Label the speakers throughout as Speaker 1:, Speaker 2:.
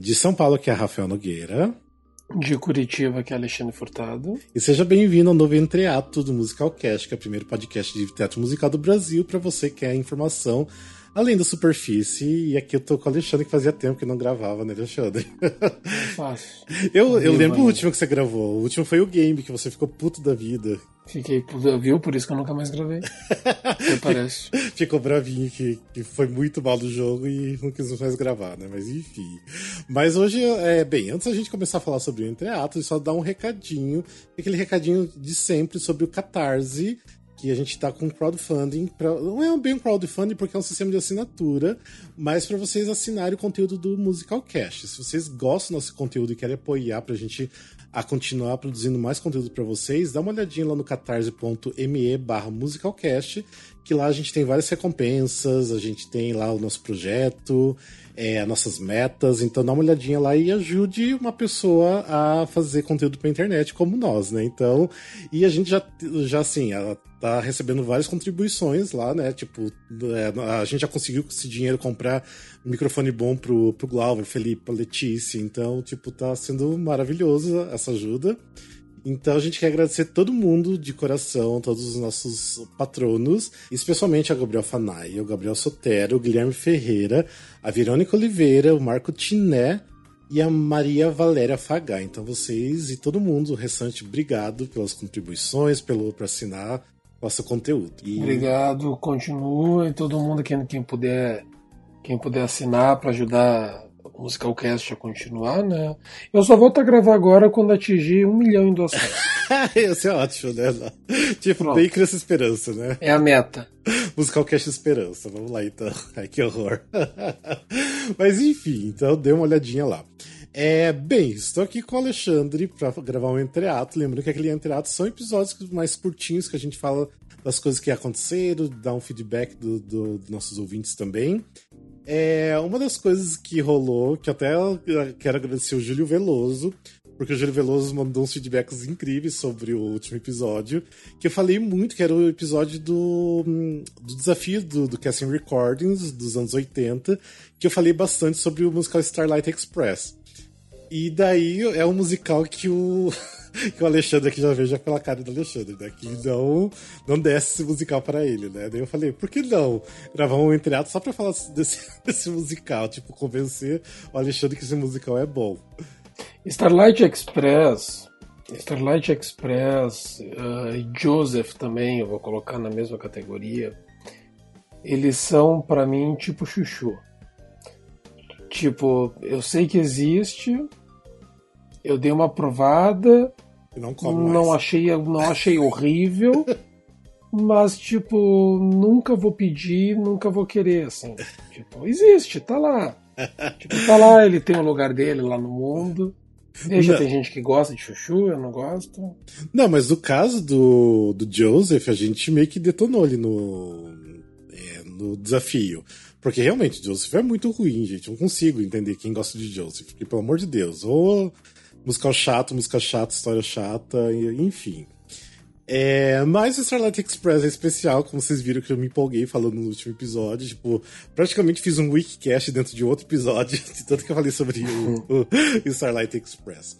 Speaker 1: De São Paulo, que é Rafael Nogueira.
Speaker 2: De Curitiba, que é Alexandre Furtado.
Speaker 1: E seja bem-vindo ao novo Entreato do Musical Cast, que é o primeiro podcast de teatro musical do Brasil, para você que quer informação além da superfície. E aqui eu tô com o Alexandre, que fazia tempo que não gravava, né, Alexandre?
Speaker 2: Fácil.
Speaker 1: eu, eu lembro o último que você gravou. O último foi o game, que você ficou puto da vida.
Speaker 2: Fiquei, viu? Por isso que eu nunca mais gravei. parece.
Speaker 1: Ficou bravinho que, que foi muito mal do jogo e não quis mais gravar, né? Mas enfim. Mas hoje, é, bem, antes da gente começar a falar sobre o Entreato, só dar um recadinho, aquele recadinho de sempre sobre o Catarse, que a gente está com crowdfunding. Pra, não é bem um crowdfunding porque é um sistema de assinatura, mas para vocês assinarem o conteúdo do Musical Cast. Se vocês gostam do nosso conteúdo e querem apoiar para a gente a continuar produzindo mais conteúdo para vocês, dá uma olhadinha lá no catarse.me barra musicalcast, que lá a gente tem várias recompensas, a gente tem lá o nosso projeto, é, nossas metas, então dá uma olhadinha lá e ajude uma pessoa a fazer conteúdo pra internet como nós, né? Então, e a gente já, já assim, tá recebendo várias contribuições lá, né? Tipo, é, a gente já conseguiu com esse dinheiro comprar um microfone bom pro, pro Glauber, Felipe, Letícia, então, tipo, tá sendo maravilhoso essa ajuda. Então a gente quer agradecer todo mundo de coração, todos os nossos patronos, especialmente a Gabriel Fanai, o Gabriel Sotero, o Guilherme Ferreira, a Verônica Oliveira, o Marco Tiné e a Maria Valéria Fagá. Então vocês e todo mundo, o restante, obrigado pelas contribuições, pelo por assinar nosso conteúdo.
Speaker 2: E... Obrigado, continue todo mundo quem, quem puder quem puder assinar para ajudar Musicalcast a continuar, né? Eu só volto a gravar agora quando atingir um milhão em doações.
Speaker 1: Isso é ótimo, né? Tipo, Pronto. bem criança esperança, né?
Speaker 2: É a meta.
Speaker 1: Musicalcast Esperança. Vamos lá então. Ai, que horror. Mas enfim, então dê uma olhadinha lá. É, bem, estou aqui com o Alexandre para gravar um entreato. Lembrando que aquele entreato são episódios mais curtinhos que a gente fala das coisas que aconteceram, dá um feedback dos do, do nossos ouvintes também. É, uma das coisas que rolou, que até quero agradecer o Júlio Veloso, porque o Júlio Veloso mandou uns feedbacks incríveis sobre o último episódio, que eu falei muito, que era o episódio do, do desafio do, do Casting Recordings dos anos 80, que eu falei bastante sobre o musical Starlight Express. E daí é um musical que o que o Alexandre aqui já veja pela cara do Alexandre, né? Que não, não desce esse musical para ele, né? Daí eu falei, por que não gravar um entreato só pra falar desse, desse musical? Tipo, convencer o Alexandre que esse musical é bom.
Speaker 2: Starlight Express. Starlight Express uh, e Joseph também, eu vou colocar na mesma categoria. Eles são, para mim, tipo chuchu. Tipo, eu sei que existe, eu dei uma provada.
Speaker 1: Não,
Speaker 2: não achei, não achei horrível. mas, tipo, nunca vou pedir, nunca vou querer, assim. Tipo, existe, tá lá. tipo, tá lá, ele tem o lugar dele lá no mundo. Veja, tem gente que gosta de chuchu, eu não gosto.
Speaker 1: Não, mas no caso do, do Joseph, a gente meio que detonou ali no, é, no desafio. Porque realmente, Joseph é muito ruim, gente. Eu não consigo entender quem gosta de Joseph. Porque, pelo amor de Deus, ou musical chato, música chata, história chata, enfim. É, mas o Starlight Express é especial, como vocês viram que eu me empolguei falando no último episódio. Tipo, praticamente fiz um wikicast dentro de outro episódio, de tanto que eu falei sobre o, o Starlight Express.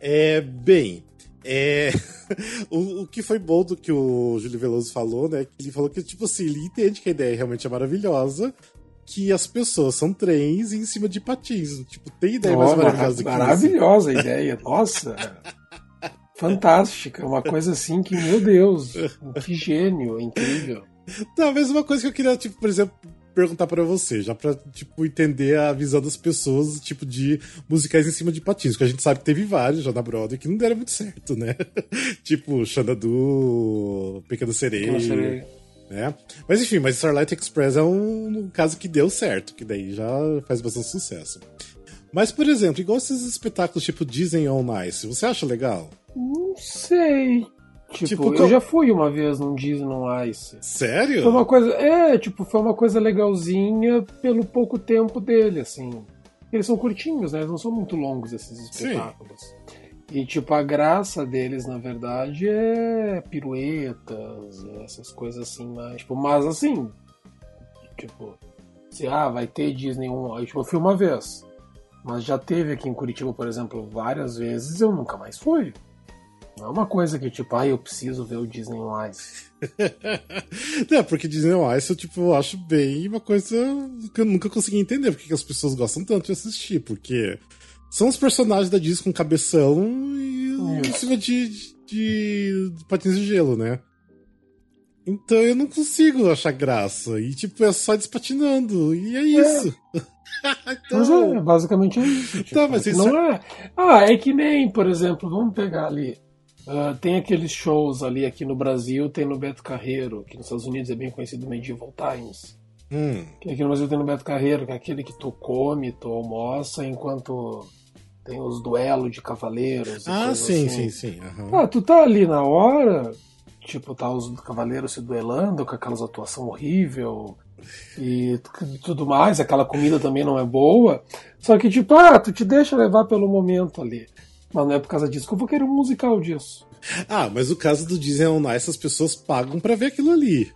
Speaker 1: É, bem, é, o, o, que foi bom do que o Júlio Veloso falou, né? Ele falou que, tipo assim, ele entende que a ideia realmente é maravilhosa, que as pessoas são trens em cima de patins. Tipo, tem ideia oh, mais maravilhosa que
Speaker 2: Maravilhosa a ideia, nossa. Fantástica, uma coisa assim que, meu Deus, que gênio, incrível.
Speaker 1: Talvez uma coisa que eu queria, tipo, por exemplo, perguntar para você, já pra, tipo, entender a visão das pessoas, tipo, de musicais em cima de patins, que a gente sabe que teve vários já na Broadway que não deram muito certo, né? tipo, Xanadu, Pequena Sereia. Pequena Sereia. Né? Mas enfim, mas Starlight Express é um, um caso que deu certo, que daí já faz bastante sucesso. Mas, por exemplo, igual esses espetáculos tipo Disney On Ice, você acha legal?
Speaker 2: Não sei. Tipo, tipo eu já fui uma vez num Disney On Ice.
Speaker 1: Sério?
Speaker 2: Foi uma coisa. É, tipo, foi uma coisa legalzinha pelo pouco tempo dele, assim. Eles são curtinhos, né? Eles não são muito longos esses espetáculos. Sim. E, tipo, a graça deles, na verdade, é piruetas, essas coisas assim, mas, tipo, mas assim, tipo, se, ah, vai ter Disney 1, aí, tipo, eu fui uma vez. Mas já teve aqui em Curitiba, por exemplo, várias vezes, eu nunca mais fui. Não é uma coisa que, tipo, ah, eu preciso ver o Disney on Ice.
Speaker 1: Não, porque Disney on Ice eu, tipo, acho bem uma coisa que eu nunca consegui entender porque as pessoas gostam tanto de assistir, porque são os personagens da Disney com cabeção e em cima de, de, de patins de gelo, né? Então eu não consigo achar graça. E, tipo, é só despatinando. E é isso. É.
Speaker 2: então... Mas é, basicamente é isso. Tipo, tá, mas isso não é... é... Ah, é que nem, por exemplo, vamos pegar ali. Uh, tem aqueles shows ali aqui no Brasil, tem no Beto Carreiro, que nos Estados Unidos é bem conhecido Medieval Times. Hum. Que aqui no Brasil tem no Beto Carreiro, que é aquele que tu come, tu almoça, enquanto tem os duelos de cavaleiros.
Speaker 1: Ah, sim, assim. sim, sim.
Speaker 2: Uhum. Ah, tu tá ali na hora, tipo, tá os cavaleiros se duelando com aquelas atuação horrível e tudo mais, aquela comida também não é boa. Só que, tipo, ah, tu te deixa levar pelo momento ali. Mas não é por causa disso que eu vou querer um musical disso.
Speaker 1: Ah, mas o caso do Disney On Ice, as pessoas pagam para ver aquilo ali.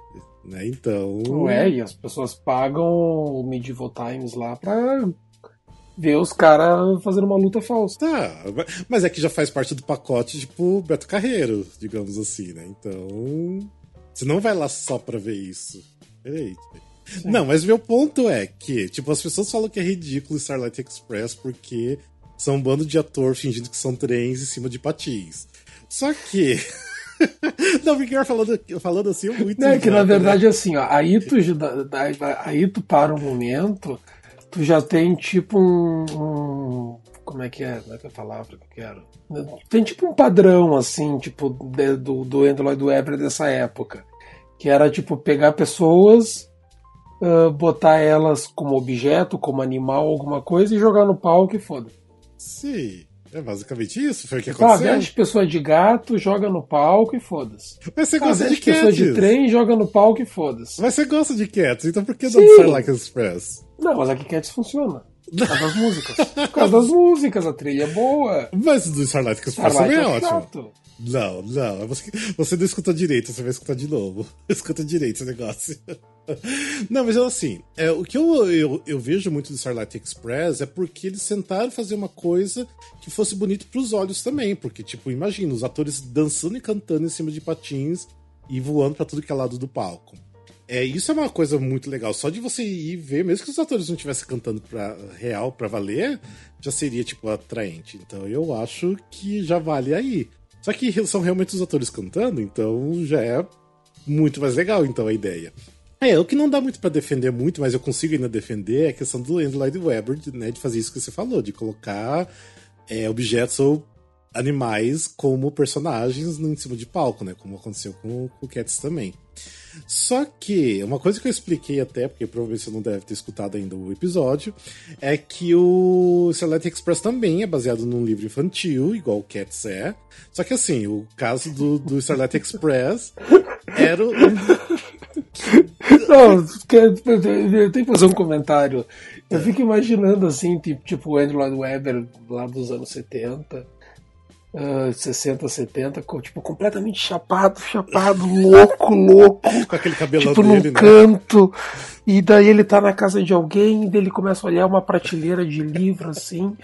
Speaker 1: Né? Então.
Speaker 2: Ué, e as pessoas pagam o Medieval Times lá pra ver os caras fazendo uma luta falsa.
Speaker 1: Tá, mas é que já faz parte do pacote, tipo, Beto Carreiro, digamos assim, né? Então. Você não vai lá só pra ver isso. Peraí. Sim. Não, mas meu ponto é que, tipo, as pessoas falam que é ridículo Starlight Express porque são um bando de ator fingindo que são trens em cima de patins. Só que. Não, porque falando, falando assim é muito.
Speaker 2: Não, é que na verdade, né? assim, ó, aí tu, aí tu para um momento, tu já tem tipo um, um. como é que é? Como é que é a palavra que eu quero? Tem tipo um padrão, assim, tipo, de, do, do Andrew Lloyd Webber dessa época. Que era tipo pegar pessoas Uh, botar elas como objeto, como animal, alguma coisa e jogar no palco e foda.
Speaker 1: Sim. É basicamente isso, foi o que tipo, aconteceu.
Speaker 2: Ah, veste pessoa de gato, joga no palco e foda-se.
Speaker 1: Mas você gosta ah, de
Speaker 2: pessoa de trem, joga no palco e foda-se.
Speaker 1: Mas você gosta de Cats, então por que não Starlight Express?
Speaker 2: Não, mas aqui Cats funciona. Por causa das músicas. Por causa das músicas, a trilha é boa.
Speaker 1: Mas do Starlight Express também é, é ótimo. Chato. Não, não. Você, você não escutou direito, você vai escutar de novo. Escuta direito esse negócio. Não, mas assim, é, o que eu, eu, eu, vejo muito do Starlight Express é porque eles tentaram fazer uma coisa que fosse bonito para os olhos também. Porque, tipo, imagina, os atores dançando e cantando em cima de patins e voando para tudo que é lado do palco. É, isso é uma coisa muito legal. Só de você ir ver, mesmo que os atores não estivessem cantando pra real, para valer, já seria, tipo, atraente. Então eu acho que já vale aí. Só que são realmente os atores cantando, então já é muito mais legal, então, a ideia. É, o que não dá muito para defender muito, mas eu consigo ainda defender, é a questão do Lloyd Webber, né, de fazer isso que você falou, de colocar é, objetos ou animais como personagens em cima de palco, né, como aconteceu com o Cats também. Só que, uma coisa que eu expliquei até, porque provavelmente você não deve ter escutado ainda o episódio, é que o Celeste Express também é baseado num livro infantil, igual o Cats é. Só que assim, o caso do, do Starlight Express era.
Speaker 2: Não, eu tenho que fazer um comentário. Eu fico imaginando assim, tipo, tipo o Andrew Lloyd Webber lá dos anos 70 uh, 60, 70, tipo, completamente chapado, chapado, louco, louco.
Speaker 1: Com aquele cabelo
Speaker 2: tipo,
Speaker 1: dele, num
Speaker 2: né? canto. E daí ele tá na casa de alguém, e daí ele começa a olhar uma prateleira de livro assim.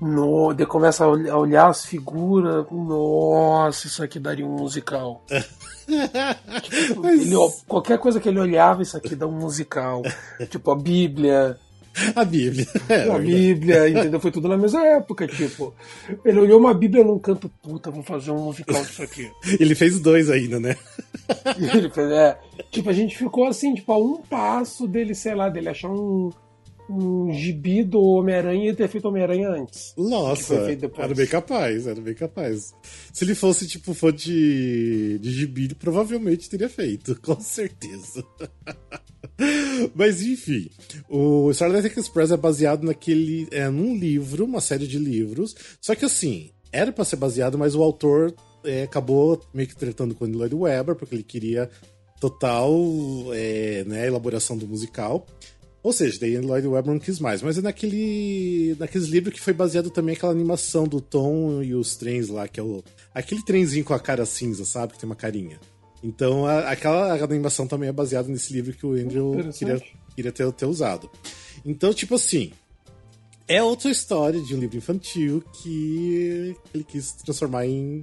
Speaker 2: No, daí começa a olhar as figuras. Nossa, isso aqui daria um musical. tipo, Mas... ele, qualquer coisa que ele olhava, isso aqui dá um musical. tipo, a Bíblia.
Speaker 1: A Bíblia.
Speaker 2: É, a Bíblia, entendeu? Foi tudo na mesma época, tipo. Ele olhou uma Bíblia num canto, puta, vamos fazer um musical disso aqui.
Speaker 1: Ele fez dois ainda, né?
Speaker 2: Ele fez, é. Tipo, a gente ficou assim, tipo, a um passo dele, sei lá, dele achar um, um gibi do Homem-Aranha e ter feito Homem-Aranha antes.
Speaker 1: Nossa, era bem capaz, era bem capaz. Se ele fosse, tipo, fã de, de gibi, provavelmente teria feito, com certeza. Mas enfim, o Starlight Express é baseado naquele. É, num livro, uma série de livros. Só que assim, era para ser baseado, mas o autor é, acabou meio que tratando com o Lloyd Webber, porque ele queria total é, né, elaboração do musical. Ou seja, daí Lloyd Webber não quis mais. Mas é naquele. naqueles livros que foi baseado também aquela animação do Tom e os trens lá, que é o. Aquele trenzinho com a cara cinza, sabe? Que tem uma carinha. Então, a, aquela animação também é baseada nesse livro que o Andrew queria, queria ter, ter usado. Então, tipo assim, é outra história de um livro infantil que ele quis transformar em,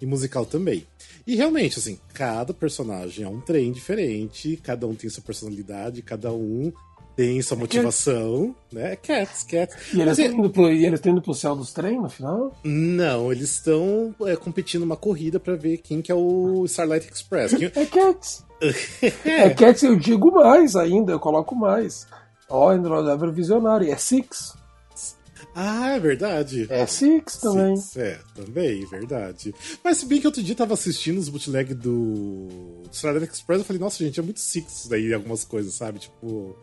Speaker 1: em musical também. E realmente, assim, cada personagem é um trem diferente, cada um tem sua personalidade, cada um tem sua motivação, né? Cats, Cats.
Speaker 2: E eles estão indo, pro, e eles indo pro céu dos trem no final?
Speaker 1: Não, eles estão é, competindo uma corrida para ver quem que é o Starlight Express. Quem...
Speaker 2: É Cats. é Cats, eu digo mais ainda, eu coloco mais. Ó, oh, Android Visionário, é Six.
Speaker 1: Ah, é verdade.
Speaker 2: É Six também.
Speaker 1: Six, é, também, verdade. Mas se bem que outro dia eu tava assistindo os bootleg do Starlight Express, eu falei, nossa, gente, é muito Six daí algumas coisas, sabe? Tipo,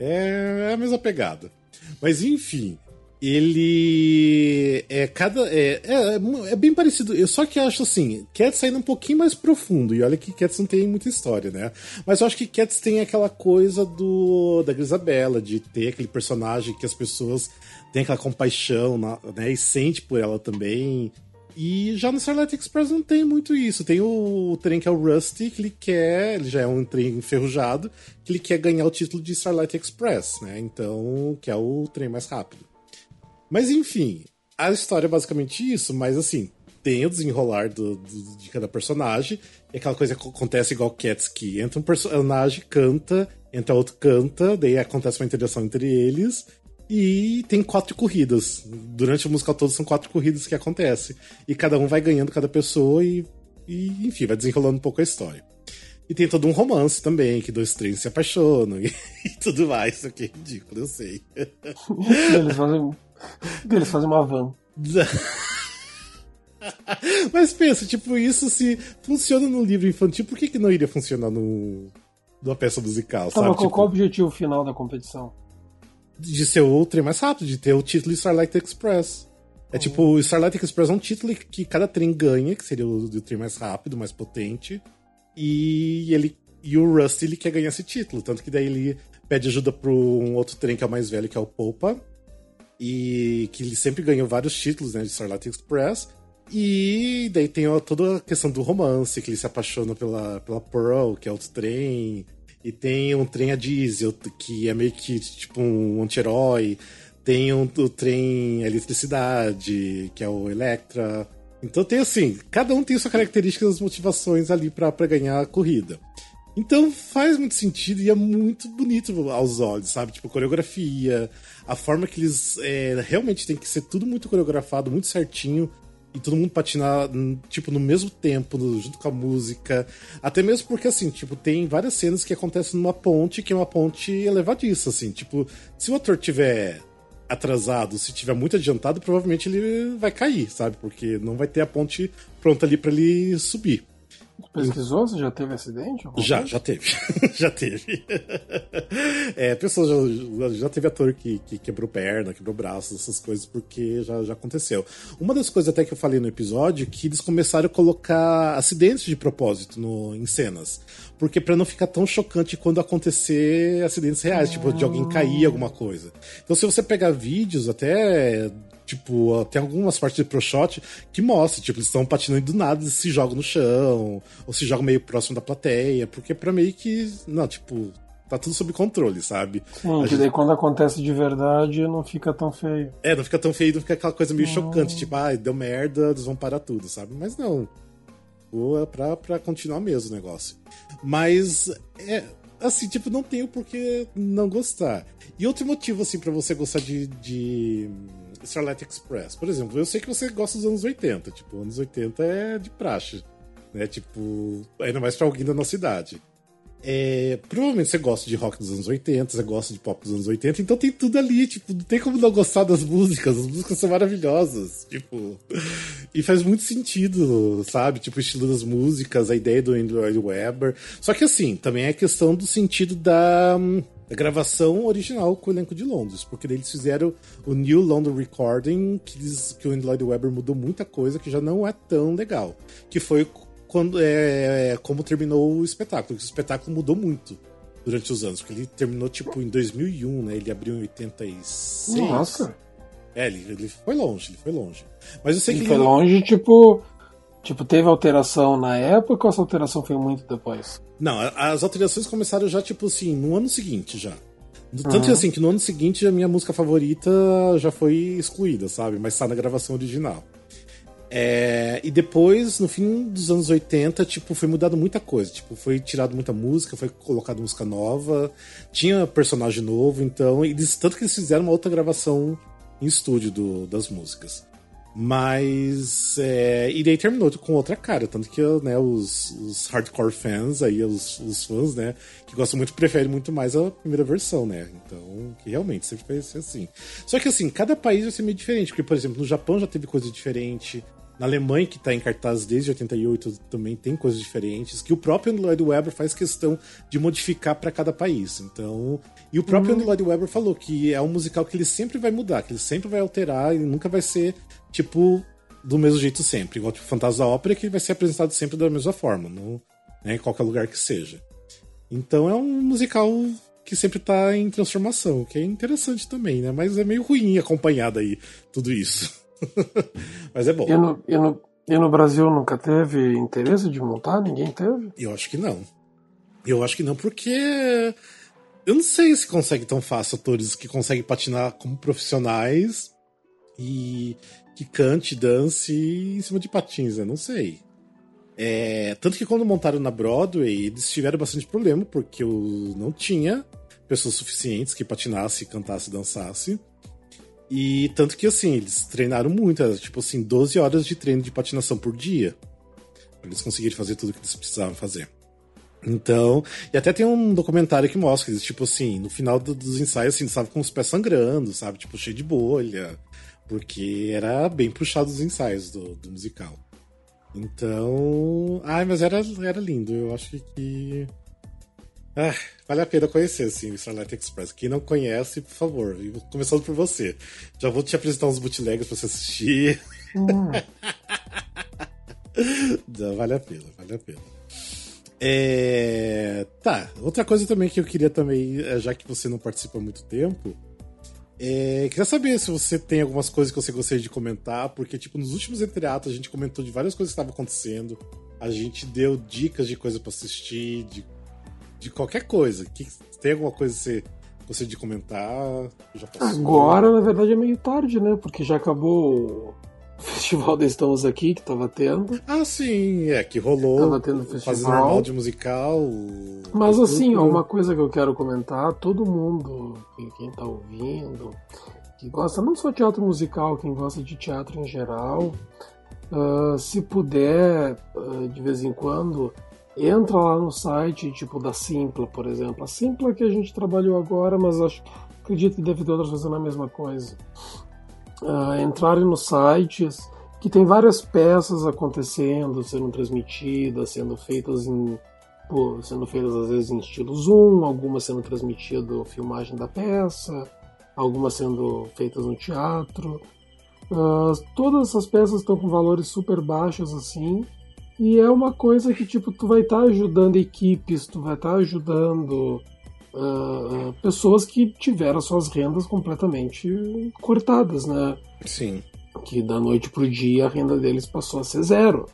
Speaker 1: é, é a mesma pegada. Mas enfim, ele é cada é, é, é, bem parecido. Eu só que acho assim Cats ainda um pouquinho mais profundo e olha que Cats não tem muita história né? Mas eu acho que Cats tem aquela coisa do da Grisabella de ter aquele personagem que as pessoas têm aquela compaixão né e sente por ela também e já no Starlight Express não tem muito isso. Tem o, o, trem que é o Rusty, que ele quer, ele já é um trem enferrujado, que ele quer ganhar o título de Starlight Express, né? Então, que é o trem mais rápido. Mas enfim, a história é basicamente isso, mas assim, tem o desenrolar do, do, de cada personagem, e aquela coisa que acontece igual Cats, que entra um personagem, canta, entra outro, canta, daí acontece uma interação entre eles, e tem quatro corridas. Durante o musical todo são quatro corridas que acontecem. E cada um vai ganhando cada pessoa e, e, enfim, vai desenrolando um pouco a história. E tem todo um romance também, que dois trens se apaixonam e, e tudo mais. O que é ridículo, eu sei.
Speaker 2: Eles fazem, eles fazem uma van.
Speaker 1: Mas pensa, tipo, isso se funciona no livro infantil, por que, que não iria funcionar no, numa peça musical,
Speaker 2: tá,
Speaker 1: sabe?
Speaker 2: qual,
Speaker 1: tipo...
Speaker 2: qual o objetivo final da competição?
Speaker 1: De ser o trem mais rápido, de ter o título Starlight Express. É uhum. tipo, o Starlight Express é um título que cada trem ganha, que seria o, o trem mais rápido, mais potente. E ele e o Rusty ele quer ganhar esse título, tanto que daí ele pede ajuda pro um outro trem que é o mais velho, que é o Popa. E que ele sempre ganhou vários títulos, né, de Starlight Express. E daí tem toda a questão do romance, que ele se apaixona pela, pela Pearl, que é outro trem. E tem um trem a diesel, que é meio que tipo um anti-herói. Tem um, o trem eletricidade, que é o Electra. Então tem assim, cada um tem sua característica e motivações ali para ganhar a corrida. Então faz muito sentido e é muito bonito aos olhos, sabe? Tipo, coreografia, a forma que eles é, realmente tem que ser tudo muito coreografado, muito certinho e todo mundo patinar, tipo, no mesmo tempo, junto com a música. Até mesmo porque, assim, tipo, tem várias cenas que acontecem numa ponte, que é uma ponte elevadiça, assim. Tipo, se o ator tiver atrasado, se tiver muito adiantado, provavelmente ele vai cair, sabe? Porque não vai ter a ponte pronta ali para ele subir.
Speaker 2: Pesquisou? Você já teve acidente?
Speaker 1: Já, já teve. já teve. é, pessoas já, já teve ator que, que quebrou perna, quebrou braço, essas coisas, porque já, já aconteceu. Uma das coisas até que eu falei no episódio que eles começaram a colocar acidentes de propósito no, em cenas. Porque para não ficar tão chocante quando acontecer acidentes reais, tipo de alguém cair alguma coisa. Então se você pegar vídeos até Tipo, tem algumas partes de Pro Shot que mostra, tipo, eles estão patinando do nada e se jogam no chão, ou se jogam meio próximo da plateia, porque pra meio que. Não, tipo, tá tudo sob controle, sabe?
Speaker 2: Sim, que gente... daí quando acontece de verdade não fica tão feio.
Speaker 1: É, não fica tão feio, não fica aquela coisa meio chocante, tipo, ah, deu merda, eles vão parar tudo, sabe? Mas não. É pra, pra continuar mesmo o negócio. Mas, é, assim, tipo, não tenho por que não gostar. E outro motivo, assim, para você gostar de, de Starlight Express. Por exemplo, eu sei que você gosta dos anos 80. Tipo, anos 80 é de praxe. Né? Tipo, ainda mais pra alguém da nossa idade. É, provavelmente você gosta de rock dos anos 80, você gosta de pop dos anos 80, então tem tudo ali, tipo, não tem como não gostar das músicas, as músicas são maravilhosas, tipo, e faz muito sentido, sabe? Tipo, o estilo das músicas, a ideia do Andrew Webber. Só que assim, também é questão do sentido da a gravação original com o elenco de Londres, porque eles fizeram o New London Recording, que, diz, que o Andrew Lloyd Webber mudou muita coisa que já não é tão legal. Que foi quando é, é como terminou o espetáculo, o espetáculo mudou muito durante os anos, porque ele terminou tipo em 2001, né? Ele abriu em 86.
Speaker 2: Nossa.
Speaker 1: É, ele, ele foi longe, ele foi longe. Mas eu sei
Speaker 2: ele
Speaker 1: que
Speaker 2: foi ele... longe, tipo, Tipo, teve alteração na época ou essa alteração foi muito depois?
Speaker 1: Não, as alterações começaram já, tipo assim, no ano seguinte já. Tanto uhum. assim, que no ano seguinte a minha música favorita já foi excluída, sabe? Mas tá na gravação original. É, e depois, no fim dos anos 80, tipo, foi mudado muita coisa. Tipo, foi tirado muita música, foi colocado música nova, tinha personagem novo, então. Eles, tanto que eles fizeram uma outra gravação em estúdio do, das músicas. Mas. É, e daí terminou com outra cara. Tanto que né, os, os hardcore fans, aí, os, os, fãs, né, que gostam muito, preferem muito mais a primeira versão, né? Então, que realmente sempre vai ser assim. Só que assim, cada país vai ser meio diferente. Porque, por exemplo, no Japão já teve coisa diferente. Na Alemanha, que está em cartaz desde 88, também tem coisas diferentes, que o próprio Lloyd Webber faz questão de modificar para cada país. Então, e o próprio uhum. Lloyd Webber falou que é um musical que ele sempre vai mudar, que ele sempre vai alterar e nunca vai ser tipo, do mesmo jeito sempre. Igual tipo Fantasma da Ópera, que vai ser apresentado sempre da mesma forma, no, né, em qualquer lugar que seja. Então é um musical que sempre tá em transformação, que é interessante também, né? Mas é meio ruim acompanhado aí tudo isso. Mas é bom.
Speaker 2: E no, e, no, e no Brasil nunca teve interesse de montar? Ninguém teve?
Speaker 1: Eu acho que não. Eu acho que não, porque eu não sei se consegue tão fácil atores que conseguem patinar como profissionais e que cante, dance em cima de patins, eu não sei. É, tanto que quando montaram na Broadway, eles tiveram bastante problema, porque eu não tinha pessoas suficientes que patinasse, cantasse, dançasse. E tanto que assim, eles treinaram muito, era, tipo assim, 12 horas de treino de patinação por dia. Pra eles conseguirem fazer tudo que eles precisavam fazer. Então, e até tem um documentário que mostra que eles, tipo assim, no final do, dos ensaios, assim, eles estavam com os pés sangrando, sabe? Tipo, cheio de bolha porque era bem puxado os ensaios do, do musical. Então. Ai, mas era, era lindo. Eu acho que. Ah, vale a pena conhecer, assim, o Starlight Express. Quem não conhece, por favor, começando por você. Já vou te apresentar uns bootlegs pra você assistir. Hum. não, vale a pena, vale a pena. É... Tá, outra coisa também que eu queria também, é, já que você não participa há muito tempo, é, queria saber se você tem algumas coisas que você gostaria de comentar, porque, tipo, nos últimos entreatos a gente comentou de várias coisas que estavam acontecendo, a gente deu dicas de coisa para assistir, de, de qualquer coisa. Que, tem alguma coisa que você gostaria de comentar?
Speaker 2: Agora, na verdade, é meio tarde, né? Porque já acabou festival da Estamos Aqui que tava tendo.
Speaker 1: Ah, sim, é, que rolou.
Speaker 2: Tava tendo festival.
Speaker 1: normal de musical.
Speaker 2: Mas assim, ó, uma coisa que eu quero comentar, todo mundo, quem tá ouvindo, que gosta não só de teatro musical, quem gosta de teatro em geral, uh, se puder, uh, de vez em quando, entra lá no site, tipo da Simpla, por exemplo. A Simpla que a gente trabalhou agora, mas acho, acredito que deve ter outras fazendo a mesma coisa uh, entrarem nos sites que tem várias peças acontecendo, sendo transmitidas, sendo feitas em pô, sendo feitas às vezes em estilo zoom, algumas sendo transmitido filmagem da peça, algumas sendo feitas no teatro. Uh, todas essas peças estão com valores super baixos assim, e é uma coisa que tipo tu vai estar tá ajudando equipes, tu vai estar tá ajudando uh, pessoas que tiveram suas rendas completamente cortadas, né?
Speaker 1: Sim.
Speaker 2: Que da noite pro dia a renda deles passou a ser zero.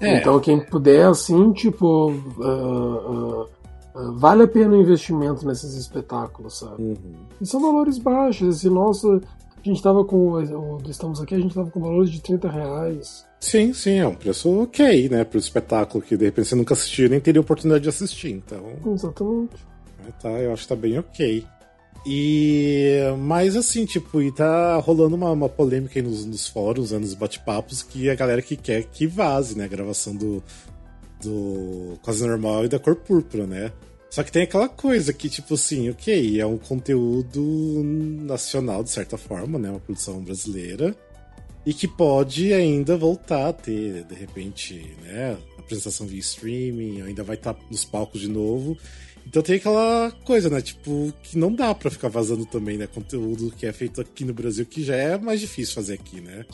Speaker 2: É. Então quem puder, assim, tipo, uh, uh, vale a pena o investimento nesses espetáculos, sabe? Uhum. E são valores baixos. E nossa, a gente tava com. Estamos aqui, a gente tava com valores de 30 reais.
Speaker 1: Sim, sim, é um preço ok, né? Pro espetáculo que de repente você nunca assistiu nem teria oportunidade de assistir, então.
Speaker 2: Exatamente.
Speaker 1: É, tá, eu acho que tá bem ok. E. Mas assim, tipo, e tá rolando uma, uma polêmica aí nos, nos fóruns, né, nos bate-papos, que a galera que quer que vaze, né? A gravação do. Do Quase Normal e da Cor Púrpura, né? Só que tem aquela coisa que, tipo assim, ok, é um conteúdo nacional, de certa forma, né? Uma produção brasileira e que pode ainda voltar a ter, de repente, né, apresentação via streaming, ainda vai estar tá nos palcos de novo. Então tem aquela coisa, né, tipo, que não dá para ficar vazando também, né, conteúdo que é feito aqui no Brasil, que já é mais difícil fazer aqui, né.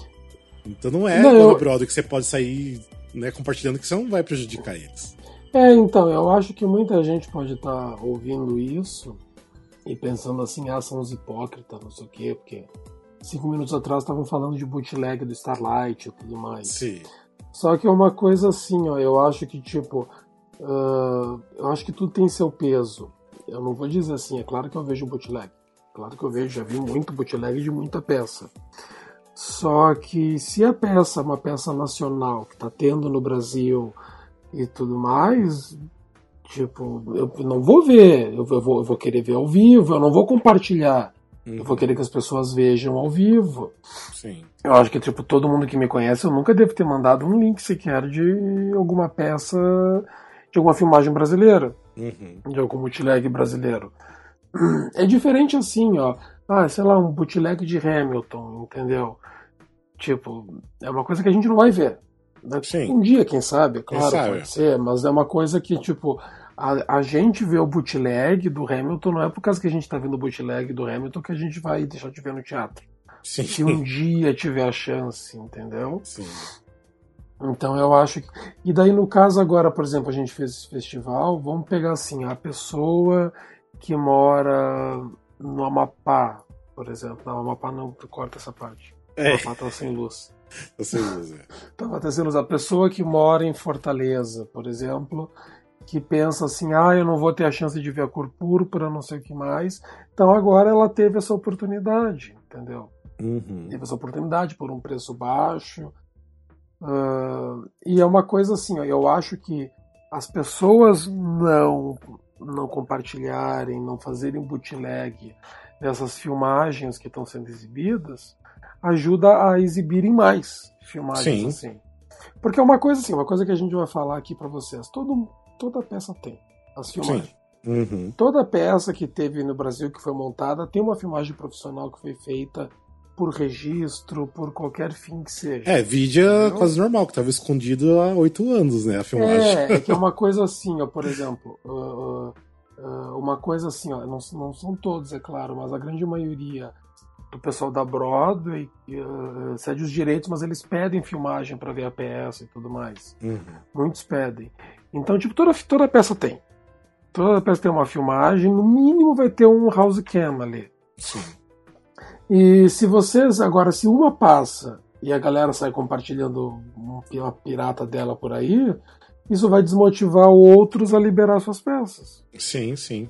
Speaker 1: Então não é não, eu... Brother que você pode sair, né, compartilhando que você não vai prejudicar eles.
Speaker 2: É, então, eu acho que muita gente pode estar tá ouvindo isso e pensando assim, ah, são os hipócritas, não sei o quê, porque cinco minutos atrás estavam falando de bootleg do Starlight e tudo mais.
Speaker 1: Sim.
Speaker 2: Só que é uma coisa assim, ó, eu acho que tipo, uh, eu acho que tudo tem seu peso. eu não vou dizer assim, é claro que eu vejo bootleg. Claro que eu vejo, já vi muito bootleg de muita peça. Só que se a peça é uma peça nacional que está tendo no Brasil e tudo mais, tipo, eu não vou ver, eu vou, eu vou querer ver ao vivo, eu não vou compartilhar. Uhum. Eu vou querer que as pessoas vejam ao vivo.
Speaker 1: Sim.
Speaker 2: Eu acho que, tipo, todo mundo que me conhece, eu nunca devo ter mandado um link sequer de alguma peça, de alguma filmagem brasileira.
Speaker 1: Uhum.
Speaker 2: De algum bootleg brasileiro. É diferente assim, ó. Ah, sei lá, um bootleg de Hamilton, entendeu? Tipo, é uma coisa que a gente não vai ver. Né?
Speaker 1: Sim.
Speaker 2: Um dia, quem sabe, claro,
Speaker 1: Quem sabe?
Speaker 2: pode ser, mas é uma coisa que, tipo, a, a gente vê o bootleg do Hamilton, não é por causa que a gente tá vendo o bootleg do Hamilton que a gente vai deixar de ver no teatro.
Speaker 1: Sim.
Speaker 2: Se um dia tiver a chance, entendeu?
Speaker 1: Sim.
Speaker 2: Então eu acho que. E daí, no caso, agora, por exemplo, a gente fez esse festival, vamos pegar assim, a pessoa que mora no Amapá, por exemplo. Não, Amapá não corta essa parte.
Speaker 1: É.
Speaker 2: O Amapá tá sem luz.
Speaker 1: Você usa.
Speaker 2: Tava até sem luz. A pessoa que mora em Fortaleza, por exemplo, que pensa assim, ah, eu não vou ter a chance de ver a cor púrpura, não sei o que mais. Então agora ela teve essa oportunidade, entendeu?
Speaker 1: Uhum.
Speaker 2: teve essa oportunidade por um preço baixo. Uh, e é uma coisa assim, ó, eu acho que as pessoas não não compartilharem, não fazerem bootleg dessas filmagens que estão sendo exibidas, ajuda a exibirem mais filmagens
Speaker 1: Sim.
Speaker 2: assim. Porque é uma coisa assim, uma coisa que a gente vai falar aqui para vocês. Todo, toda peça tem as filmagens.
Speaker 1: Uhum.
Speaker 2: Toda peça que teve no Brasil que foi montada tem uma filmagem profissional que foi feita por registro, por qualquer fim que seja.
Speaker 1: É, vídeo é quase normal, que tava escondido há oito anos, né? A filmagem.
Speaker 2: É, é que é uma coisa assim, ó, por exemplo, uh, uh, uh, uma coisa assim, ó, não, não são todos, é claro, mas a grande maioria do pessoal da Broadway uh, cede os direitos, mas eles pedem filmagem para ver a peça e tudo mais.
Speaker 1: Uhum.
Speaker 2: Muitos pedem. Então, tipo, toda, toda peça tem. Toda peça tem uma filmagem, no mínimo vai ter um house cam ali.
Speaker 1: Sim.
Speaker 2: E se vocês, agora, se uma passa e a galera sai compartilhando um- uma pirata dela por aí, isso vai desmotivar outros a liberar suas peças.
Speaker 1: Sim, sim.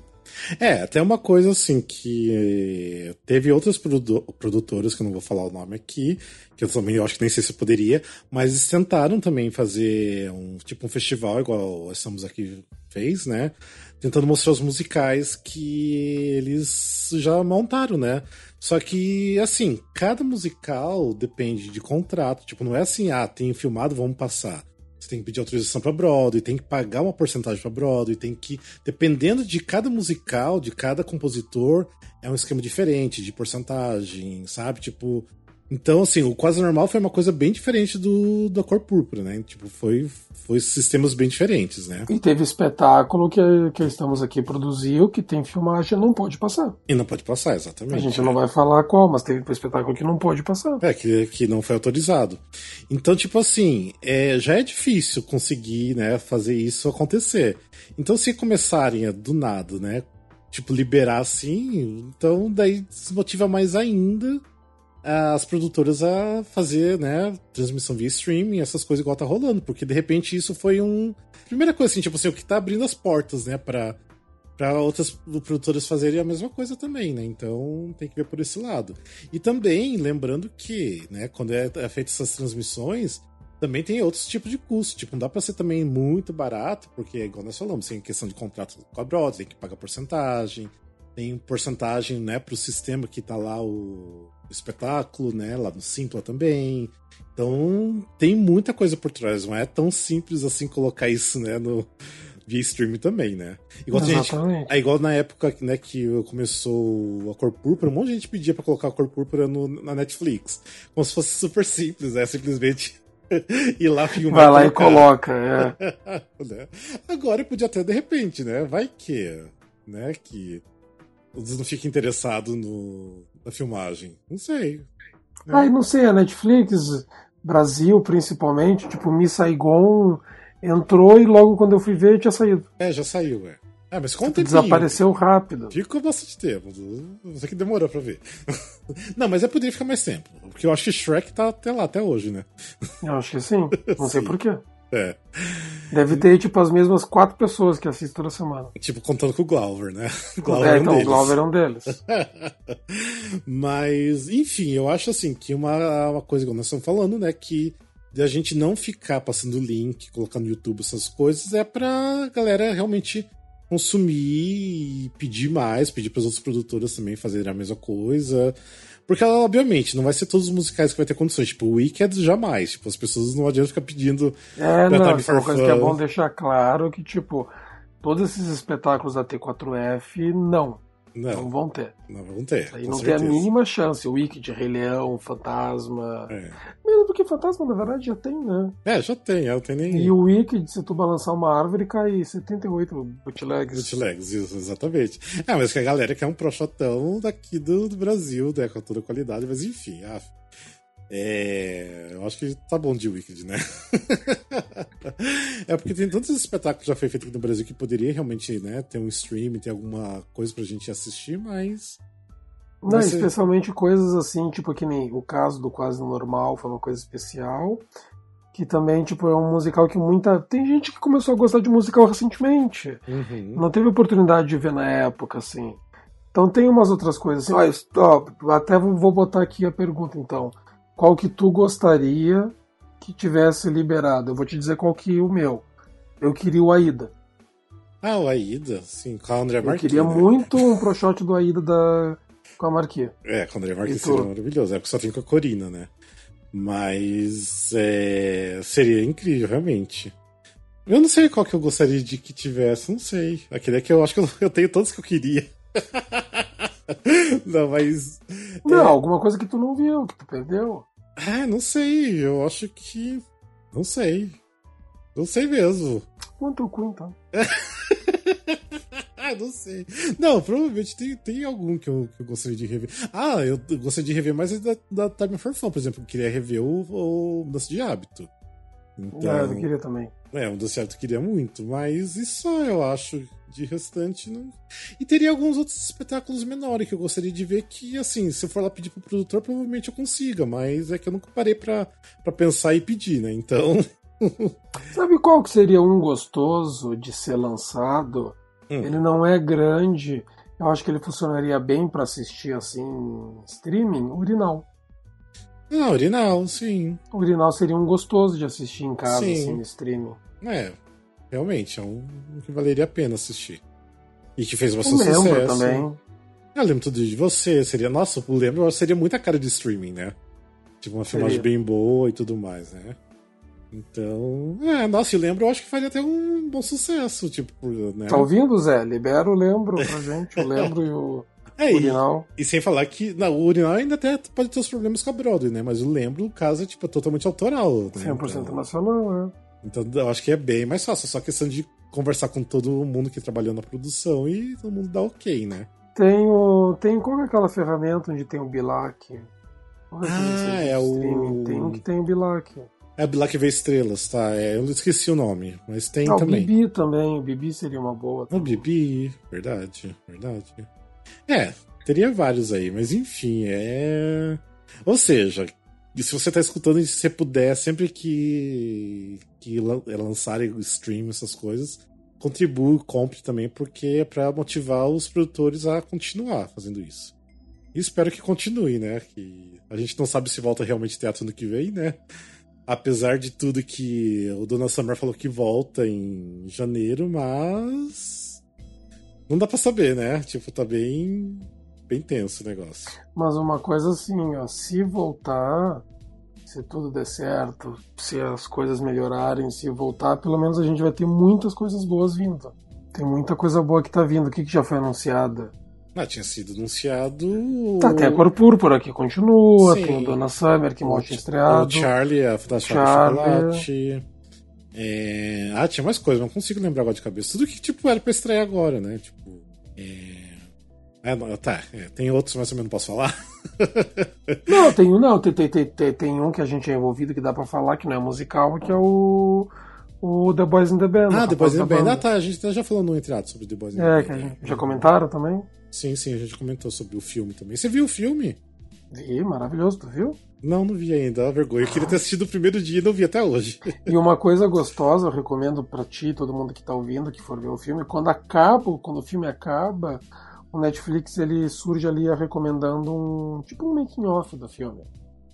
Speaker 1: É, até uma coisa assim que teve outras produ produtoras, que eu não vou falar o nome aqui, que eu também acho que nem sei se eu poderia, mas eles tentaram também fazer um tipo um festival, igual estamos aqui fez, né? Tentando mostrar os musicais que eles já montaram, né? Só que, assim, cada musical depende de contrato. Tipo, não é assim, ah, tem filmado, vamos passar. Você tem que pedir autorização pra Broadway, tem que pagar uma porcentagem pra Broadway, tem que. Dependendo de cada musical, de cada compositor, é um esquema diferente de porcentagem, sabe? Tipo. Então, assim, o quase normal foi uma coisa bem diferente do da cor púrpura, né? Tipo, foi, foi sistemas bem diferentes, né?
Speaker 2: E teve espetáculo que, que estamos aqui produziu, que tem filmagem não pode passar.
Speaker 1: E não pode passar, exatamente.
Speaker 2: A gente não vai falar qual, mas teve espetáculo que não pode passar.
Speaker 1: É, que, que não foi autorizado. Então, tipo assim, é, já é difícil conseguir, né, fazer isso acontecer. Então, se começarem a, do nada, né, tipo, liberar assim, então daí desmotiva mais ainda as produtoras a fazer, né, transmissão via streaming, essas coisas igual tá rolando, porque de repente isso foi um... Primeira coisa assim, tipo assim, o que tá abrindo as portas, né, pra, para outras produtoras fazerem a mesma coisa também, né? Então tem que ver por esse lado. E também lembrando que, né, quando é, é feita essas transmissões, também tem outros tipos de custo. Tipo, não dá para ser também muito barato, porque, igual nós falamos, tem questão de contrato com a Broadway, tem que pagar porcentagem, tem porcentagem, né, pro sistema que tá lá o, o espetáculo, né, lá no Simpla também. Então tem muita coisa por trás, não é tão simples assim colocar isso, né, no via streaming também, né? Igual, gente, é igual na época né, que começou a cor púrpura, um monte de gente pedia pra colocar a cor púrpura no, na Netflix. Como se fosse super simples, né? Simplesmente ir lá filmar.
Speaker 2: Vai lá e coloca. É.
Speaker 1: Né? Agora podia até de repente, né? Vai que, né? Que eles não fiquem interessados no, na filmagem. Não sei. né?
Speaker 2: Ai, não sei, a Netflix, Brasil principalmente, tipo, Miss Saigon entrou e logo quando eu fui ver tinha saído.
Speaker 1: É, já saiu, é. Ah, mas um tempinho.
Speaker 2: Desapareceu rápido.
Speaker 1: Ficou bastante tempo. Não sei que demorou pra ver. Não, mas é poderia ficar mais tempo. Porque eu acho que Shrek tá até lá, até hoje, né?
Speaker 2: Eu acho que sim. Não sei
Speaker 1: Sim.
Speaker 2: porquê.
Speaker 1: É.
Speaker 2: Deve ter, tipo, as mesmas quatro pessoas que assistem toda semana.
Speaker 1: Tipo, contando com o Glauber, né?
Speaker 2: O Glauber é, é um então, deles. o Glauber é um deles.
Speaker 1: Mas, enfim, eu acho assim que uma, uma coisa que nós estamos falando, né? Que de a gente não ficar passando link, colocando no YouTube essas coisas, é pra galera realmente consumir e pedir mais, pedir para os outros produtores também fazerem a mesma coisa. Porque, obviamente, não vai ser todos os musicais que vai ter condições. Tipo, o Wicked jamais. Tipo, as pessoas não adianta ficar pedindo.
Speaker 2: É, não, é uma coisa que é bom deixar claro que, tipo, todos esses espetáculos da T4F, não. Não, não vão ter.
Speaker 1: Não vão ter.
Speaker 2: Aí não certeza. tem a mínima chance. O Wicked, Rei Leão, Fantasma. É. Mesmo porque Fantasma, na verdade, já tem, né?
Speaker 1: É, já tem, ela tem nem.
Speaker 2: E o Wicked, se tu balançar uma árvore, cai 78 bootlegs.
Speaker 1: Bootlegs, isso, exatamente. É, mas que a galera quer um prochotão daqui do, do Brasil, né? Com toda a qualidade, mas enfim. Ah, é, eu acho que tá bom de Wicked, né? é porque tem tantos espetáculos que já foi feito aqui no Brasil que poderia realmente, né, ter um stream, ter alguma coisa pra gente assistir, mas.
Speaker 2: Não, ser... especialmente coisas assim, tipo que nem o caso do Quase Normal foi uma coisa especial. Que também, tipo, é um musical que muita. Tem gente que começou a gostar de musical recentemente. Uhum. Não teve oportunidade de ver na época, assim. Então tem umas outras coisas assim. Ó, até vou botar aqui a pergunta então qual que tu gostaria que tivesse liberado. Eu vou te dizer qual que é o meu. Eu queria o Aida.
Speaker 1: Ah, o Aida, sim, com a André Marquinhos.
Speaker 2: Eu queria né? muito um pro shot do Aida da... com a Marquinhos.
Speaker 1: É, com a André Marquinhos seria maravilhoso. É porque só tem com a Corina, né? Mas é... seria incrível, realmente. Eu não sei qual que eu gostaria de que tivesse, não sei. Aquele é que eu acho que eu, eu tenho todos que eu queria. não, mas.
Speaker 2: Não, é... alguma coisa que tu não viu, que tu perdeu.
Speaker 1: É, não sei. Eu acho que. Não sei. Não sei mesmo.
Speaker 2: Quanto cu, então.
Speaker 1: ah, não sei. Não, provavelmente tem, tem algum que eu, que eu gostaria de rever. Ah, eu gostaria de rever mais da, da Time for Fun, por exemplo. Eu queria rever o, o Mudança de Hábito.
Speaker 2: Então, é, eu queria também.
Speaker 1: É, o Mudança de Hábito eu queria muito, mas isso eu acho de restante, não. E teria alguns outros espetáculos menores que eu gostaria de ver que, assim, se eu for lá pedir pro produtor, provavelmente eu consiga, mas é que eu nunca parei pra, pra pensar e pedir, né? Então.
Speaker 2: Sabe qual que seria um gostoso de ser lançado? Hum. Ele não é grande. Eu acho que ele funcionaria bem para assistir assim streaming, Urinal.
Speaker 1: Ah, Urinal, sim.
Speaker 2: O Urinal seria um gostoso de assistir em casa, sim. assim, no streaming.
Speaker 1: É, realmente, é um, que valeria a pena assistir. E que fez bastante eu sucesso. também. Eu lembro tudo de você, seria. Nossa, eu lembro, seria muita cara de streaming, né? Tipo, uma filmagem seria. bem boa e tudo mais, né? Então, é, nossa, eu lembro, eu acho que faria até um bom sucesso, tipo, né?
Speaker 2: Tá ouvindo, Zé? Libera o lembro pra gente, o lembro e o é, urinal.
Speaker 1: E, e, sem falar que o urinal ainda até pode ter os problemas com a Broadway, né? Mas o lembro, no caso, é tipo, é totalmente autoral. Né?
Speaker 2: 100% então... nacional, é.
Speaker 1: Então eu acho que é bem mais fácil, só questão de conversar com todo mundo que trabalhou na produção e todo mundo dá ok, né?
Speaker 2: Tem o. Tem qual é aquela ferramenta onde tem o Bilac?
Speaker 1: Ah, é o.
Speaker 2: Tem um que tem o Bilac.
Speaker 1: É o Bilac vê estrelas, tá? É, eu esqueci o nome, mas tem ah, também.
Speaker 2: O Bibi também, o Bibi seria uma boa.
Speaker 1: O Bibi, verdade, verdade. É, teria vários aí, mas enfim, é. Ou seja, se você tá escutando e se puder, sempre que, que é lançarem o stream, essas coisas, contribui, compre também, porque é pra motivar os produtores a continuar fazendo isso. E espero que continue, né? Que a gente não sabe se volta realmente teatro ano que vem, né? Apesar de tudo que o Dona Summer falou que volta em janeiro, mas. Não dá pra saber, né? Tipo, tá bem bem tenso o negócio.
Speaker 2: Mas uma coisa assim, ó, se voltar, se tudo der certo, se as coisas melhorarem, se voltar, pelo menos a gente vai ter muitas coisas boas vindo. Tem muita coisa boa que tá vindo. O que, que já foi anunciada?
Speaker 1: Ah, tinha sido anunciado.
Speaker 2: Tá, tem a Cor Púrpura que continua, Sim. tem o Dona Summer que morte estreado.
Speaker 1: O Charlie, a Fantástica Chocolate. É... Ah, tinha mais coisa, não consigo lembrar agora de cabeça. Tudo que, tipo, era pra estrear agora, né? Tipo. É... É, tá, é, tem outros, mas eu não posso falar.
Speaker 2: não, tem, não tem, tem, tem, tem um que a gente é envolvido que dá pra falar, que não é musical, que é o, o The Boys in the Band.
Speaker 1: Ah, The Boys in the Band. Ah, tá, a gente tá já falando no entrado sobre The Boys in the
Speaker 2: é,
Speaker 1: Band.
Speaker 2: Que a gente, já comentaram também?
Speaker 1: Sim, sim, a gente comentou sobre o filme também. Você viu o filme?
Speaker 2: Vi, maravilhoso, tu viu?
Speaker 1: Não, não vi ainda, a vergonha. Eu queria ter assistido o primeiro dia e não vi até hoje.
Speaker 2: E uma coisa gostosa, eu recomendo para ti, todo mundo que tá ouvindo, que for ver o filme, quando acaba, quando o filme acaba, o Netflix ele surge ali recomendando um tipo um making off do filme.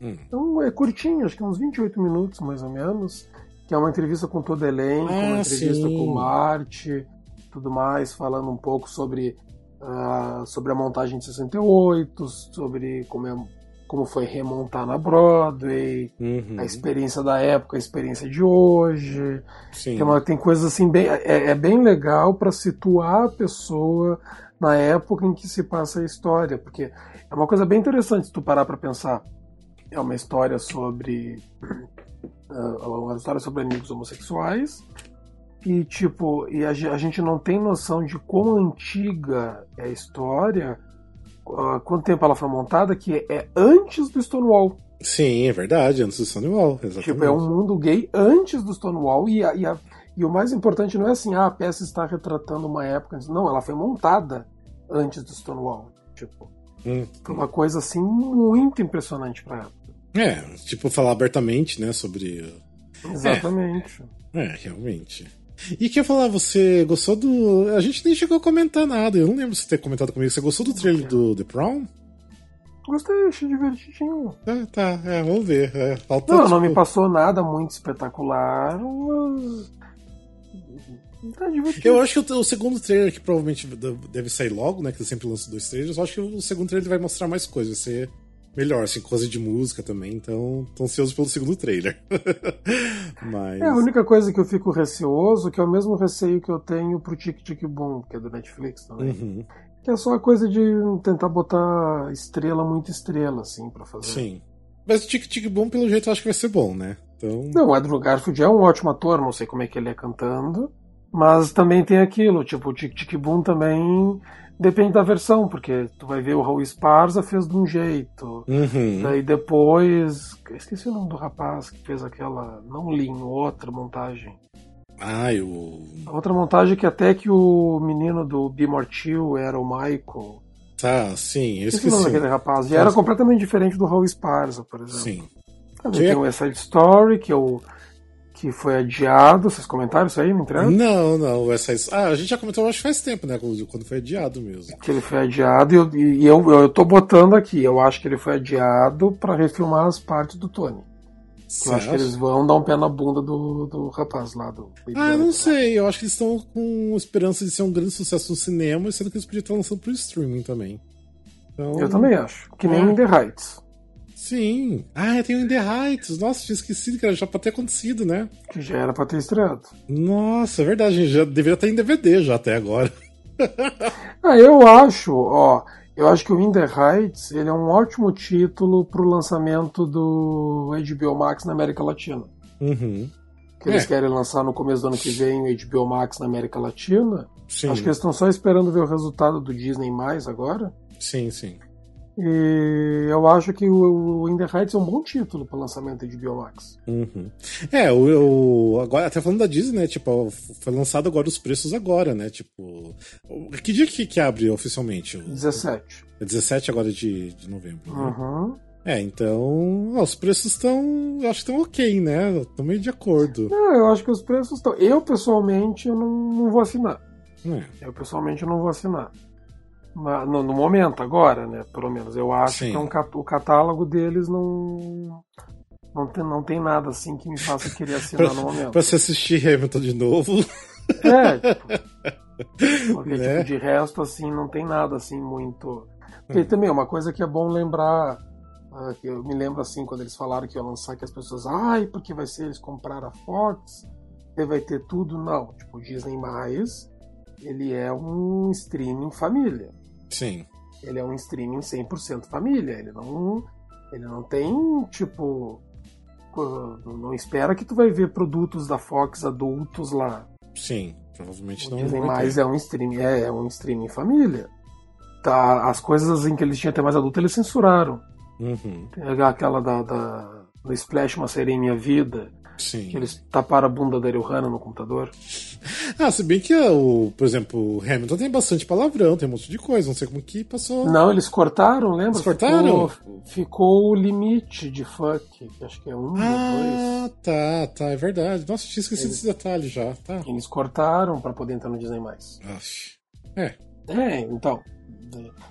Speaker 2: Hum. Então é curtinho, acho que uns 28 minutos mais ou menos, que é uma entrevista com todo elenco, ah, uma entrevista sim. com o Marte, tudo mais, falando um pouco sobre uh, sobre a montagem de 68, sobre como é como foi remontar na Broadway, uhum. a experiência da época, a experiência de hoje. Tem, uma, tem coisas assim bem. É, é bem legal para situar a pessoa na época em que se passa a história, porque é uma coisa bem interessante se tu parar para pensar. É uma história sobre. Uh, uma história sobre amigos homossexuais. E, tipo, e a, a gente não tem noção de quão antiga é a história uh, quanto tempo ela foi montada, que é antes do Stonewall.
Speaker 1: Sim, é verdade, antes do Stonewall, exatamente.
Speaker 2: Tipo, é um mundo gay antes do Stonewall e, a, e, a, e o mais importante não é assim, ah, a peça está retratando uma época. Não, ela foi montada antes do Stonewall. Tipo, hum, foi uma coisa assim muito impressionante pra época.
Speaker 1: É, tipo, falar abertamente, né, sobre.
Speaker 2: Exatamente.
Speaker 1: É, é realmente. E que eu falar, você gostou do. A gente nem chegou a comentar nada. Eu não lembro se ter comentado comigo. Você gostou do trailer do The Prom?
Speaker 2: Gostei, achei divertidinho.
Speaker 1: É, tá, é, vamos ver. É,
Speaker 2: faltou, não, tipo... não me passou nada muito espetacular, mas.
Speaker 1: Tá divertido. Eu acho que o, o, segundo trailer, que provavelmente deve sair logo, né? Que sempre lança dois trailers, eu acho que o segundo trailer vai mostrar mais coisas. Vai ser melhor, assim, coisa de música também, então tô ansioso pelo segundo trailer. Mas...
Speaker 2: É, a única coisa que eu fico receoso, que é o mesmo receio que eu tenho pro Tic Tic Boom, que é do Netflix também. Uhum. Que é só a coisa de tentar botar estrela, muita estrela, assim, pra fazer.
Speaker 1: Sim. Mas o Tic Tic Boom, pelo jeito, eu acho que vai ser bom, né? Então...
Speaker 2: Não, o Andrew Garfield é um ótimo ator, não sei como é que ele é cantando. Mas também tem aquilo, tipo, o Tic Tic Boom também Depende da versão, porque tu vai ver o Raul Esparza fez de um jeito. Uhum. Daí depois. Esqueci o nome do rapaz que fez aquela. Não Lean, outra montagem.
Speaker 1: Ah, eu.
Speaker 2: outra montagem que até que o menino do Be Mortil era o Michael.
Speaker 1: Tá, sim, eu
Speaker 2: esqueci. o nome daquele rapaz. E era completamente diferente do Raul Esparza, por exemplo. Sim. Também tem o West Side Story, que é o que foi adiado. Vocês comentaram isso aí no entrando?
Speaker 1: Não, não. Essa, ah, a gente já comentou, acho que faz tempo, né? Quando foi adiado mesmo.
Speaker 2: Que ele foi adiado e eu, e eu, eu tô botando aqui. Eu acho que ele foi adiado para refilmar as partes do Tony. Eu acho que eles vão dar um pé na bunda do, do rapaz lá do.
Speaker 1: Ah, não sei. Eu acho que eles estão com esperança de ser um grande sucesso no cinema, sendo que eles podiam estar lançando pro streaming também.
Speaker 2: Então... Eu também acho. Que nem ah. In The Heights.
Speaker 1: Sim. Ah, tem o In The Heights. Nossa, tinha esquecido que era já pra ter acontecido, né?
Speaker 2: Que já era pra ter estreado.
Speaker 1: Nossa, é verdade. Já deveria estar em DVD já até agora.
Speaker 2: ah, eu acho, ó. Eu acho que o In The Heights ele é um ótimo título pro lançamento do HBO Max na América Latina.
Speaker 1: Uhum.
Speaker 2: Que eles é. querem lançar no começo do ano que vem o HBO Max na América Latina. Sim. Acho que eles estão só esperando ver o resultado do Disney mais agora.
Speaker 1: Sim, sim.
Speaker 2: E eu acho que o, o In The Heights é um bom título para lançamento de Biomax.
Speaker 1: Uhum. É, o, o, agora, até falando da Disney, né? Tipo, foi lançado agora os preços agora, né? Tipo, que dia que, que abre oficialmente?
Speaker 2: 17.
Speaker 1: É 17 agora de, de novembro.
Speaker 2: Né? Uhum.
Speaker 1: É, então ó, os preços estão, eu acho que estão ok, né? Estão meio de acordo.
Speaker 2: Não, eu acho que os preços estão. Eu pessoalmente eu não, não vou assinar. É. Eu pessoalmente não vou assinar no, no, momento, agora, né? Pelo menos. Eu acho Sim. que é um, o catálogo deles não. Não tem, não tem nada assim que me faça querer assinar
Speaker 1: pra,
Speaker 2: no momento.
Speaker 1: Pra você assistir Hamilton de novo.
Speaker 2: É, tipo. Porque, né? tipo, de resto, assim, não tem nada assim muito. Porque hum. também, uma coisa que é bom lembrar. Uh, que eu me lembro assim, quando eles falaram que ia lançar, que as pessoas. Ai, porque vai ser eles comprar a Fox, e vai ter tudo. Não. Tipo, Disney mais ele é um streaming família.
Speaker 1: Sim.
Speaker 2: Ele é um streaming 100% família. Ele não, ele não tem, tipo. Não espera que tu vai ver produtos da Fox adultos lá.
Speaker 1: Sim, provavelmente não.
Speaker 2: Disney mais é um streaming, é, é um streaming família. Tá, as coisas em que eles tinham até mais adulto, eles censuraram.
Speaker 1: Uhum.
Speaker 2: Aquela da, da, do Splash Uma Sereia em Minha Vida.
Speaker 1: Sim.
Speaker 2: Que eles taparam a bunda da Rihanna no computador.
Speaker 1: Ah, se bem que, o, por exemplo, o Hamilton tem bastante palavrão, tem um monte de coisa, não sei como que passou.
Speaker 2: Não, eles cortaram, lembra?
Speaker 1: Eles cortaram?
Speaker 2: Ficou, ficou o limite de fuck, que acho que é um
Speaker 1: Ah,
Speaker 2: ou
Speaker 1: tá, tá, é verdade. Nossa, tinha esquecido
Speaker 2: Eles-
Speaker 1: desse detalhe já, tá.
Speaker 2: dois. Eles cortaram pra poder entrar no Disney+.
Speaker 1: Aff. É,
Speaker 2: É, então. da-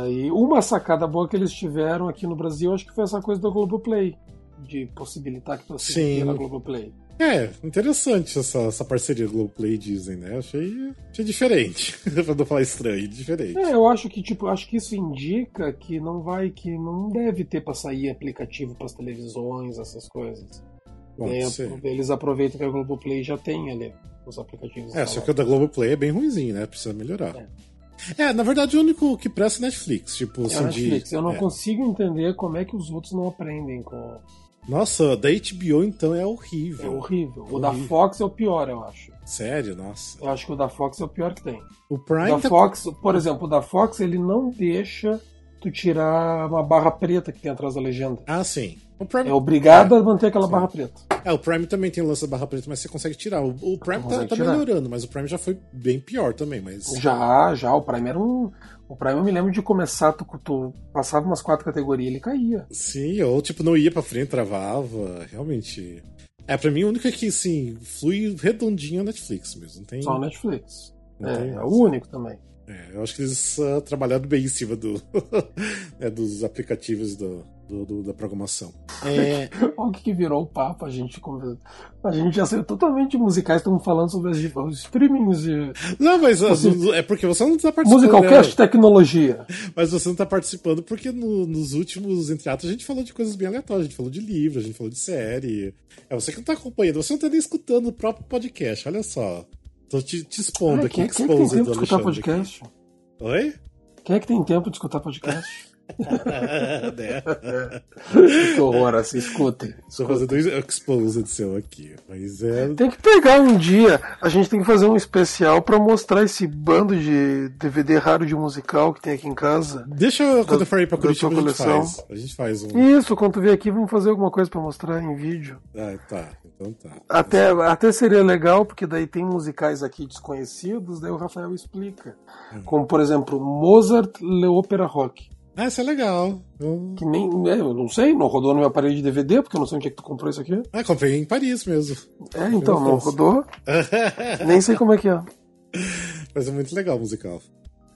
Speaker 2: Daí, uma sacada boa que eles tiveram aqui no Brasil, acho que foi essa coisa do Globoplay. De possibilitar que você
Speaker 1: Sim.
Speaker 2: na Globoplay.
Speaker 1: é, interessante essa, essa parceria Globoplay e Disney, né? Achei, achei diferente. pra não falar estranho, diferente.
Speaker 2: É, eu acho que, tipo, acho que isso indica que não vai, que não deve ter pra sair aplicativo pras televisões, essas coisas. Daí,
Speaker 1: ser.
Speaker 2: eles aproveitam que a Globoplay já tem ali os aplicativos.
Speaker 1: É, só que o da Globoplay é bem ruimzinho, né? Precisa melhorar. É. na verdade, o único que presta é Netflix. Tipo,
Speaker 2: É
Speaker 1: assim,
Speaker 2: Netflix.
Speaker 1: de.
Speaker 2: Eu não
Speaker 1: é.
Speaker 2: consigo entender como é que os outros não aprendem com.
Speaker 1: Nossa, da HBO então é
Speaker 2: É
Speaker 1: horrível.
Speaker 2: horrível. O da
Speaker 1: Horrível.
Speaker 2: Fox é o pior, eu acho.
Speaker 1: Sério, nossa.
Speaker 2: Eu acho que o da Fox é o pior que tem.
Speaker 1: O
Speaker 2: O
Speaker 1: Prime
Speaker 2: da
Speaker 1: tá-
Speaker 2: Fox, por exemplo, o da Fox ele não deixa tu tirar uma barra preta que tem atrás da legenda.
Speaker 1: Ah, sim. O Prime...
Speaker 2: É obrigado a manter aquela barra preta.
Speaker 1: É, o Prime também tem o lance da barra preta, mas você consegue tirar. O, o Prime tá, tá melhorando, mas o Prime já foi bem pior também, mas.
Speaker 2: Já, já, o Prime era um. O Prime eu me lembro de começar, tu, tu passava umas quatro categorias e ele caía.
Speaker 1: Sim, ou tipo, não ia pra frente, travava. Realmente. É, pra mim o único é que, assim, flui redondinho a Netflix mesmo. Não tem.
Speaker 2: Só o Netflix.
Speaker 1: Não
Speaker 2: É, é o único também.
Speaker 1: É, eu acho que eles ah, trabalharam bem em cima do, é, dos aplicativos do, do- do- da programação. É,
Speaker 2: Olha o que, que virou o papo, a gente conversa- A gente já saiu totalmente musicais, estamos falando sobre as, os streamings de
Speaker 1: não, mas é porque você não tá participando.
Speaker 2: Musicalcast
Speaker 1: né?
Speaker 2: Tecnologia.
Speaker 1: Mas você não tá participando porque no- nos últimos entre atos a gente falou de coisas bem aleatórias. A gente falou de livro, a gente falou de série. É você que não tá acompanhando, você não tá nem escutando o próprio podcast, olha só. Tô te, te expondo
Speaker 2: Ah,
Speaker 1: aqui,
Speaker 2: quem, quem é que tem tempo de escutar podcast?
Speaker 1: aqui. Oi?
Speaker 2: Quem é que tem tempo de escutar podcast?
Speaker 1: né?
Speaker 2: que horror, assim, escutem.
Speaker 1: Tô fazendo um exposed seu aqui. Mas é.
Speaker 2: Tem que pegar um dia, a gente tem que fazer um especial pra mostrar esse bando de DVD raro de musical que tem aqui em casa.
Speaker 1: Deixa eu, quando
Speaker 2: Da-
Speaker 1: eu for ir pra Curitiba, a gente
Speaker 2: coleção.
Speaker 1: faz. A gente faz um.
Speaker 2: Isso, quando tu vier aqui, vamos fazer alguma coisa pra mostrar em vídeo.
Speaker 1: Ah, tá. Então tá.
Speaker 2: Até, até seria legal, porque daí tem musicais aqui desconhecidos, daí o Rafael explica.
Speaker 1: Hum.
Speaker 2: Como, por exemplo, Mozart Le Opera Rock.
Speaker 1: Ah, isso é legal. Eu...
Speaker 2: Que nem. é, eu não sei, não rodou no meu aparelho de DVD, porque eu não sei onde é que tu comprou isso aqui.
Speaker 1: Ah, comprei em Paris mesmo.
Speaker 2: É, então, não rodou. Nem sei como é que é.
Speaker 1: Mas é muito legal o musical.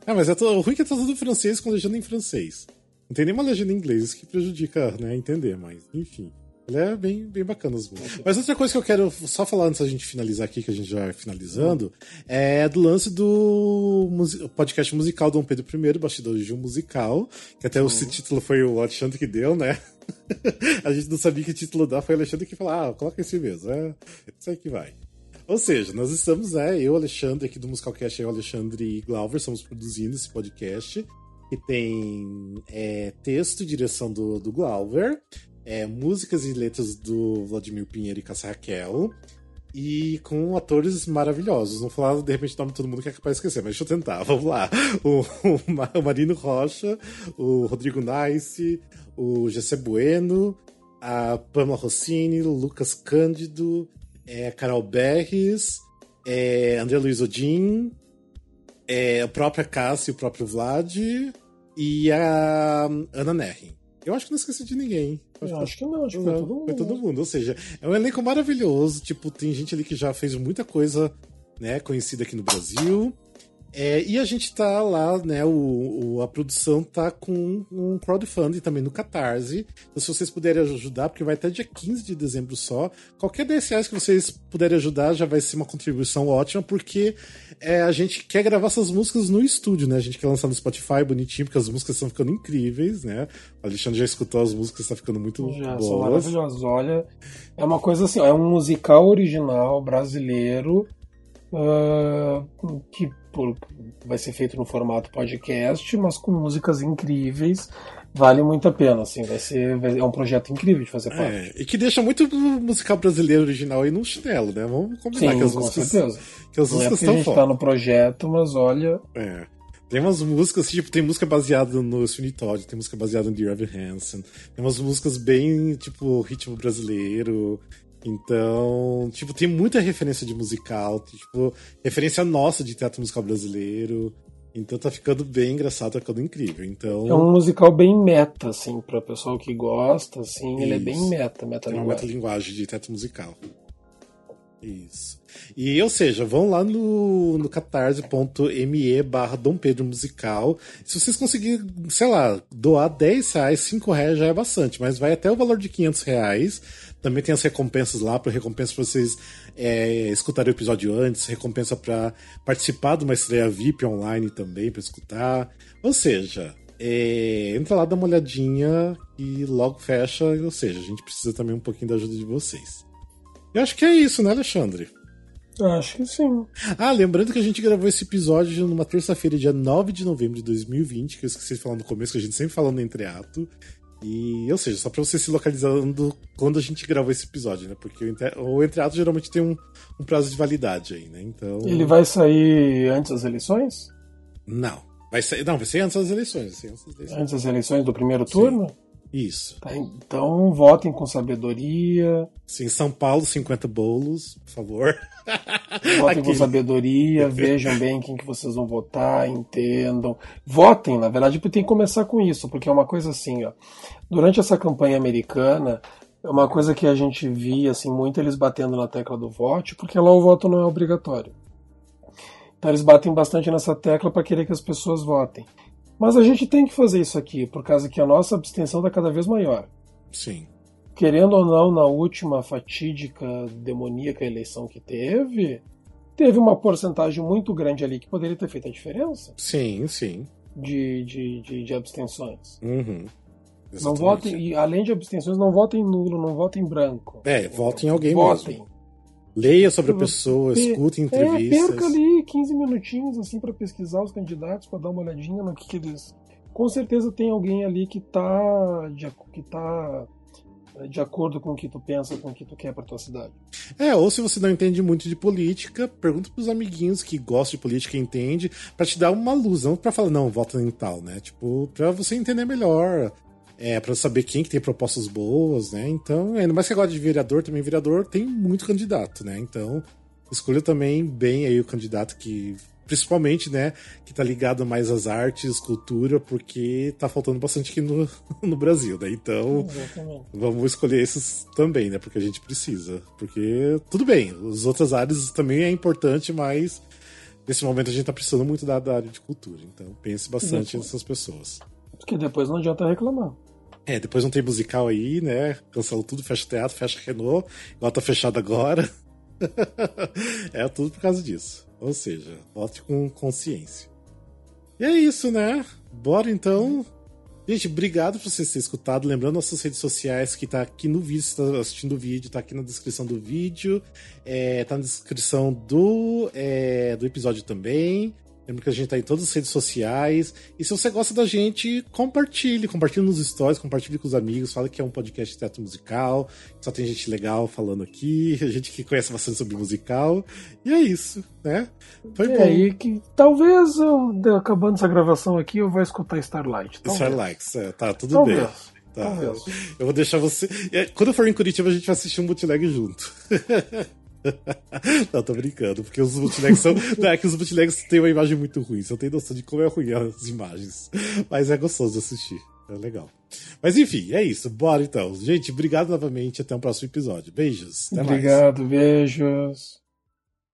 Speaker 1: Ah, mas é to... o ruim é que é tudo em francês com legenda em francês. Não tem nenhuma legenda em inglês, isso que prejudica, né, entender, mas enfim. Ele é bem, bem bacana as músicas. Mas outra coisa que eu quero só falar antes da gente finalizar aqui, que a gente já vai finalizando, é do lance do podcast musical Dom Pedro I, Bastidores de um Musical, que até o título foi o Alexandre que deu, né? a gente não sabia que título dar, foi o Alexandre que falou, ah, coloca esse mesmo, é isso aí que vai. Ou seja, nós estamos, né, eu, Alexandre, aqui do Musicalcast, eu, Alexandre e Glauber, estamos produzindo esse podcast, que tem é, texto e direção do, do Glauber, é, músicas e letras do Vladimir Pinheiro e Cássia Raquel, e com atores maravilhosos. Não falar de repente o nome de todo mundo que é capaz de esquecer, mas deixa eu tentar. Vamos lá. O, o Ma- o Marino Rocha, o Rodrigo Nice, o Gessé Bueno, a Pamela Rossini, Lucas Cândido, é, Carol Berres, é, André Luiz Odin, é, a própria Cássia e o próprio Vlad, e a Ana Nerrin. Eu acho que não esqueci de ninguém.
Speaker 2: Eu acho que não, acho que foi todo mundo.
Speaker 1: foi todo mundo. Ou seja, é um elenco maravilhoso. Tipo, tem gente ali que já fez muita coisa né, conhecida aqui no Brasil. É, e a gente tá lá, né? O, o- a produção tá com um crowdfunding também no Catarse. Então, se vocês puderem ajudar, porque vai até dia 15 de dezembro só. Qualquer 10 reais que vocês puderem ajudar já vai ser uma contribuição ótima, porque é, a gente quer gravar essas músicas no estúdio, né? A gente quer lançar no Spotify bonitinho, porque as músicas estão ficando incríveis, né? O Alexandre já escutou as músicas, tá ficando muito
Speaker 2: Já
Speaker 1: boas.
Speaker 2: são maravilhosos. Olha, é uma coisa assim, ó, é um musical original brasileiro ah, que por- vai ser feito no formato podcast, mas com músicas incríveis. Vale muito a pena, assim, vai ser vai- é um projeto incrível de fazer parte.
Speaker 1: É, e que deixa muito musical brasileiro original aí num chinelo, né? Vamos combinar
Speaker 2: Sim,
Speaker 1: que as
Speaker 2: com
Speaker 1: músicas,
Speaker 2: certeza.
Speaker 1: que as
Speaker 2: Não é
Speaker 1: músicas
Speaker 2: a
Speaker 1: estão
Speaker 2: gente
Speaker 1: foda.
Speaker 2: tá no projeto, mas olha,
Speaker 1: É. Tem umas músicas, tipo, tem música baseada no Sweeney Todd, tem música baseada no Dear Evan Hansen, tem umas músicas bem, tipo, ritmo brasileiro. Então, tipo, tem muita referência de musical, tipo, referência nossa de teatro musical brasileiro. Então tá ficando bem engraçado, tá ficando incrível. Então...
Speaker 2: É um musical bem meta, assim, pra pessoal que gosta, assim, Isso. ele é bem meta, meta
Speaker 1: É uma meta-linguagem de teatro musical. Isso. E, ou seja, vão lá no, no catarse.me barra Dom Pedro Musical. Se vocês conseguirem, sei lá, doar 10 reais, 5 reais já é bastante, mas vai até o valor de 500 reais. Também tem as recompensas lá, para recompensa para vocês é, escutarem o episódio antes, recompensa para participar de uma estreia VIP online também, para escutar. Ou seja, é, entra lá, dá uma olhadinha e logo fecha. Ou seja, a gente precisa também um pouquinho da ajuda de vocês. Eu acho que é isso, né, Alexandre?
Speaker 2: Acho que sim.
Speaker 1: Ah, lembrando que a gente gravou esse episódio numa terça-feira, dia 9 de novembro de 2020, que eu esqueci de falar no começo, que a gente sempre fala no entreato. E, ou seja, só pra você se localizando quando a gente gravou esse episódio, né? Porque o entreato geralmente tem um, um, prazo de validade aí, né? Então.
Speaker 2: Ele vai sair antes das eleições?
Speaker 1: Não. Vai sair, não, vai sair antes das eleições.
Speaker 2: Antes das eleições, antes das eleições do primeiro turno? Sim.
Speaker 1: Isso.
Speaker 2: Tá, então votem com sabedoria.
Speaker 1: Sim, São Paulo, 50 bolos, por favor.
Speaker 2: Votem com sabedoria, vejam bem quem que vocês vão votar, entendam. Votem, na verdade, tem que começar com isso, porque é uma coisa assim, ó. Durante essa campanha americana, é uma coisa que a gente via assim muito eles batendo na tecla do voto, porque lá o voto não é obrigatório. Então eles batem bastante nessa tecla para querer que as pessoas votem. Mas a gente tem que fazer isso aqui, por causa que a nossa abstenção está cada vez maior.
Speaker 1: Sim.
Speaker 2: Querendo ou não, na última fatídica, demoníaca eleição que teve, teve uma porcentagem muito grande ali que poderia ter feito a diferença.
Speaker 1: Sim, sim.
Speaker 2: De, de, de, de abstenções.
Speaker 1: Uhum.
Speaker 2: Não votem, e além de abstenções, não votem nulo, não votem branco.
Speaker 1: É, votem em alguém votem. mesmo. Leia sobre a pessoa, escute entrevistas.
Speaker 2: É, perca ali 15 minutinhos assim para pesquisar os candidatos, para dar uma olhadinha no que, que, eles. Com certeza tem alguém ali que tá de, que tá eh, de acordo com o que tu pensa, com o que tu quer para tua cidade.
Speaker 1: É, ou se você não entende muito de política, pergunta pros amiguinhos que gostam de política e entende, para te dar uma luz, não para falar não, vota em tal, né? Tipo, para você entender melhor é, para saber quem que tem propostas boas, né? Então, ainda mais que agora de vereador, também vereador tem muito candidato, né? Então, escolha também bem aí o candidato que principalmente, né, que tá ligado mais às artes, cultura, porque tá faltando bastante aqui no, no Brasil, né? Então, Exatamente. vamos escolher esses também, né? Porque a gente precisa. Porque, tudo bem, as outras áreas também é importante, mas nesse momento a gente tá precisando muito da, da área de cultura. Então, pense bastante nessas pessoas.
Speaker 2: Porque depois não adianta reclamar.
Speaker 1: É, depois não tem musical aí, né? Cancelou tudo, fecha o teatro, fecha Renault, igual tá fechado agora. é tudo por causa disso. Ou seja, vote com consciência. E é isso, né? Bora então. Gente, obrigado por vocês terem escutado. Lembrando nossas redes sociais que tá aqui no vídeo, se tá assistindo o vídeo, tá aqui na descrição do vídeo. É, tá na descrição do, é, do episódio também. Lembra que a gente tá em todas as redes sociais. E se você gosta da gente, compartilhe. Compartilhe nos stories, compartilhe com os amigos. Fala que é um podcast de teatro musical. Só tem gente legal falando aqui. Gente que conhece bastante sobre musical. E é isso, né?
Speaker 2: Foi é, bom. E que talvez, eu, acabando essa gravação aqui, eu vou escutar Starlight.
Speaker 1: Talvez. Starlight, é, tá, tudo talvez. bem. Tá. Talvez. Eu vou deixar você. Quando eu for em Curitiba, a gente vai assistir um bootleg junto. não, tô brincando, porque os bootlegs são. Não, é que os bootlegs têm uma imagem muito ruim, você não tem noção de como é ruim as imagens. Mas é gostoso de assistir. É legal. Mas enfim, é isso. Bora então. Gente, obrigado novamente. Até o próximo episódio. Beijos. Até
Speaker 2: obrigado, mais. beijos.